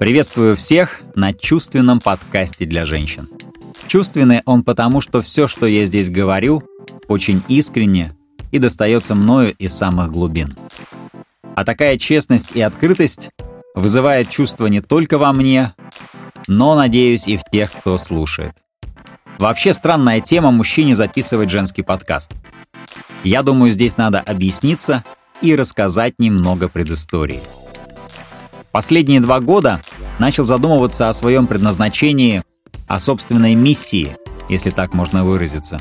Приветствую всех на чувственном подкасте для женщин. Чувственный он потому, что все, что я здесь говорю, очень искренне и достается мною из самых глубин. А такая честность и открытость вызывает чувство не только во мне, но, надеюсь, и в тех, кто слушает. Вообще странная тема мужчине записывать женский подкаст. Я думаю, здесь надо объясниться и рассказать немного предыстории. Последние два года начал задумываться о своем предназначении, о собственной миссии, если так можно выразиться.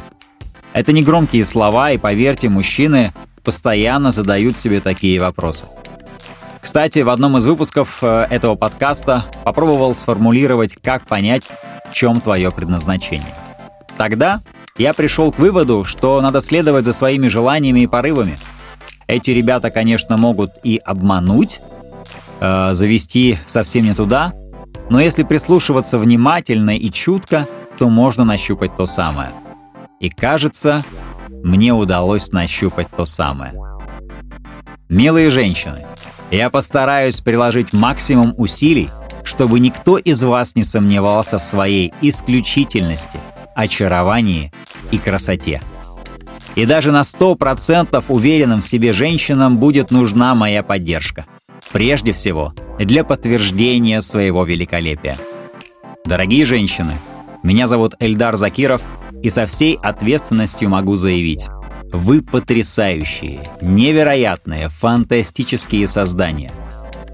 Это не громкие слова, и поверьте, мужчины постоянно задают себе такие вопросы. Кстати, в одном из выпусков э, этого подкаста попробовал сформулировать, как понять, в чем твое предназначение. Тогда я пришел к выводу, что надо следовать за своими желаниями и порывами. Эти ребята, конечно, могут и обмануть, э, завести совсем не туда, но если прислушиваться внимательно и чутко, то можно нащупать то самое. И кажется, мне удалось нащупать то самое. Милые женщины, я постараюсь приложить максимум усилий, чтобы никто из вас не сомневался в своей исключительности, очаровании и красоте. И даже на 100% уверенным в себе женщинам будет нужна моя поддержка – Прежде всего, для подтверждения своего великолепия. Дорогие женщины, меня зовут Эльдар Закиров, и со всей ответственностью могу заявить, вы потрясающие, невероятные, фантастические создания.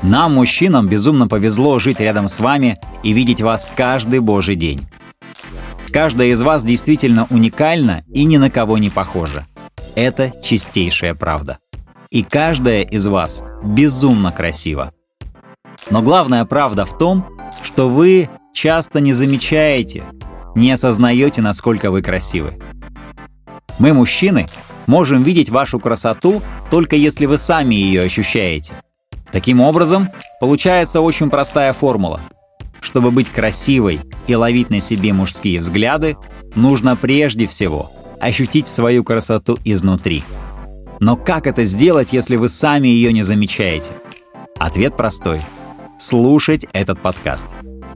Нам, мужчинам, безумно повезло жить рядом с вами и видеть вас каждый божий день. Каждая из вас действительно уникальна и ни на кого не похожа. Это чистейшая правда и каждая из вас безумно красива. Но главная правда в том, что вы часто не замечаете, не осознаете, насколько вы красивы. Мы, мужчины, можем видеть вашу красоту только если вы сами ее ощущаете. Таким образом, получается очень простая формула. Чтобы быть красивой и ловить на себе мужские взгляды, нужно прежде всего ощутить свою красоту изнутри – но как это сделать, если вы сами ее не замечаете? Ответ простой. Слушать этот подкаст.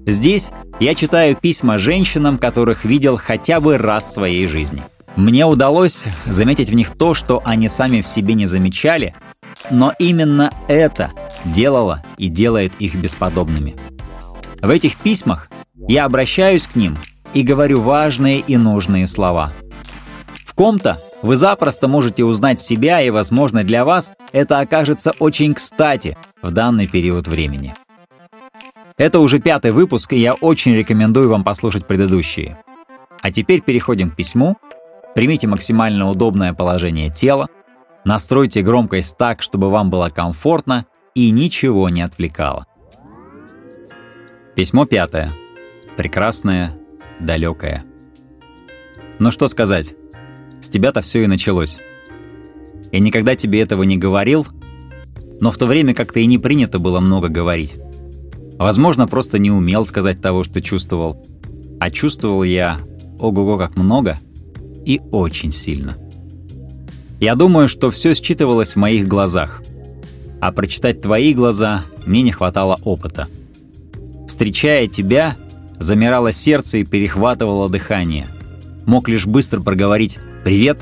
Здесь я читаю письма женщинам, которых видел хотя бы раз в своей жизни. Мне удалось заметить в них то, что они сами в себе не замечали, но именно это делало и делает их бесподобными. В этих письмах я обращаюсь к ним и говорю важные и нужные слова. В ком-то вы запросто можете узнать себя, и, возможно, для вас это окажется очень кстати в данный период времени. Это уже пятый выпуск, и я очень рекомендую вам послушать предыдущие. А теперь переходим к письму. Примите максимально удобное положение тела, настройте громкость так, чтобы вам было комфортно и ничего не отвлекало. Письмо пятое. Прекрасное, далекое. Ну что сказать? С тебя-то все и началось. Я никогда тебе этого не говорил, но в то время как-то и не принято было много говорить. Возможно, просто не умел сказать того, что чувствовал. А чувствовал я, ого-го, как много и очень сильно. Я думаю, что все считывалось в моих глазах. А прочитать твои глаза мне не хватало опыта. Встречая тебя, замирало сердце и перехватывало дыхание. Мог лишь быстро проговорить «Привет!»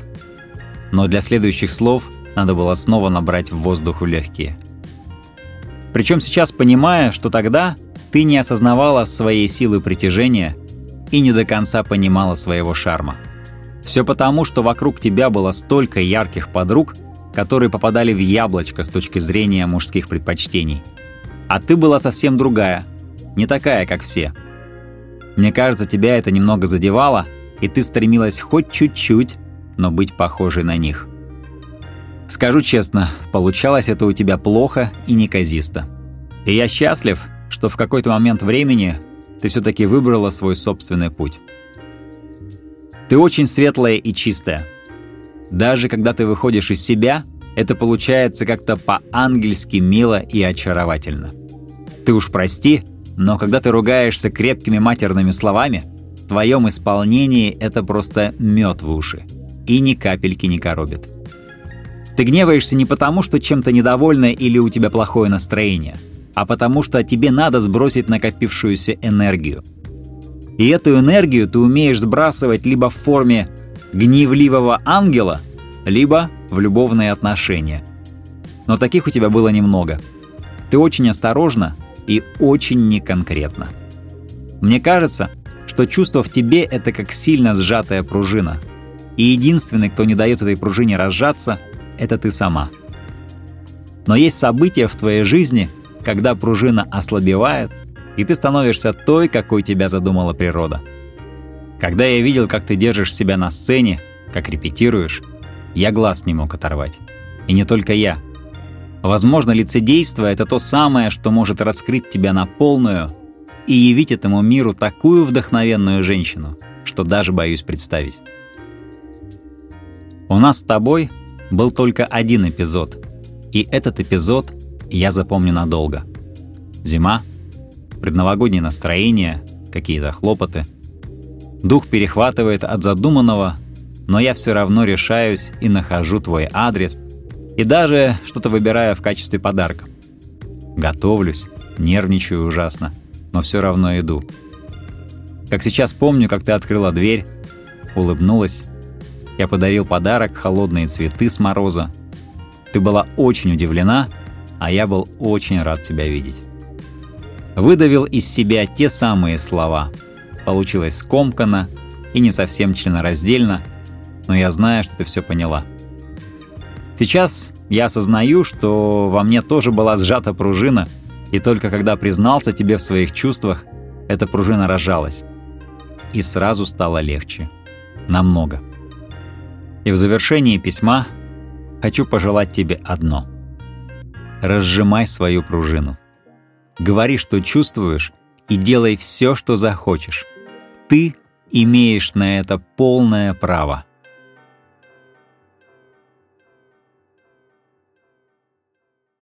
Но для следующих слов надо было снова набрать в воздух в легкие. Причем сейчас понимая, что тогда ты не осознавала своей силы притяжения и не до конца понимала своего шарма. Все потому, что вокруг тебя было столько ярких подруг, которые попадали в яблочко с точки зрения мужских предпочтений. А ты была совсем другая, не такая, как все. Мне кажется, тебя это немного задевало, и ты стремилась хоть чуть-чуть но быть похожей на них. Скажу честно, получалось это у тебя плохо и неказисто. И я счастлив, что в какой-то момент времени ты все-таки выбрала свой собственный путь. Ты очень светлая и чистая. Даже когда ты выходишь из себя, это получается как-то по-ангельски мило и очаровательно. Ты уж прости, но когда ты ругаешься крепкими матерными словами, в твоем исполнении это просто мед в уши и ни капельки не коробит. Ты гневаешься не потому, что чем-то недовольна или у тебя плохое настроение. а потому что тебе надо сбросить накопившуюся энергию. И эту энергию ты умеешь сбрасывать либо в форме гневливого ангела, либо в любовные отношения. Но таких у тебя было немного. Ты очень осторожна и очень неконкретна. Мне кажется, что чувство в тебе — это как сильно сжатая пружина. И единственный, кто не дает этой пружине разжаться, это ты сама. Но есть события в твоей жизни, когда пружина ослабевает, и ты становишься той, какой тебя задумала природа. Когда я видел, как ты держишь себя на сцене, как репетируешь, я глаз не мог оторвать. И не только я. Возможно, лицедейство — это то самое, что может раскрыть тебя на полную и явить этому миру такую вдохновенную женщину, что даже боюсь представить. У нас с тобой был только один эпизод, и этот эпизод я запомню надолго. Зима, предновогоднее настроение, какие-то хлопоты. Дух перехватывает от задуманного, но я все равно решаюсь и нахожу твой адрес, и даже что-то выбираю в качестве подарка. Готовлюсь, нервничаю ужасно — но все равно иду. Как сейчас помню, как ты открыла дверь, улыбнулась. Я подарил подарок, холодные цветы с мороза. Ты была очень удивлена, а я был очень рад тебя видеть. Выдавил из себя те самые слова. Получилось скомканно и не совсем членораздельно, но я знаю, что ты все поняла. Сейчас я осознаю, что во мне тоже была сжата пружина — и только когда признался тебе в своих чувствах, эта пружина разжалась. И сразу стало легче. Намного. И в завершении письма хочу пожелать тебе одно. Разжимай свою пружину. Говори, что чувствуешь, и делай все, что захочешь. Ты имеешь на это полное право.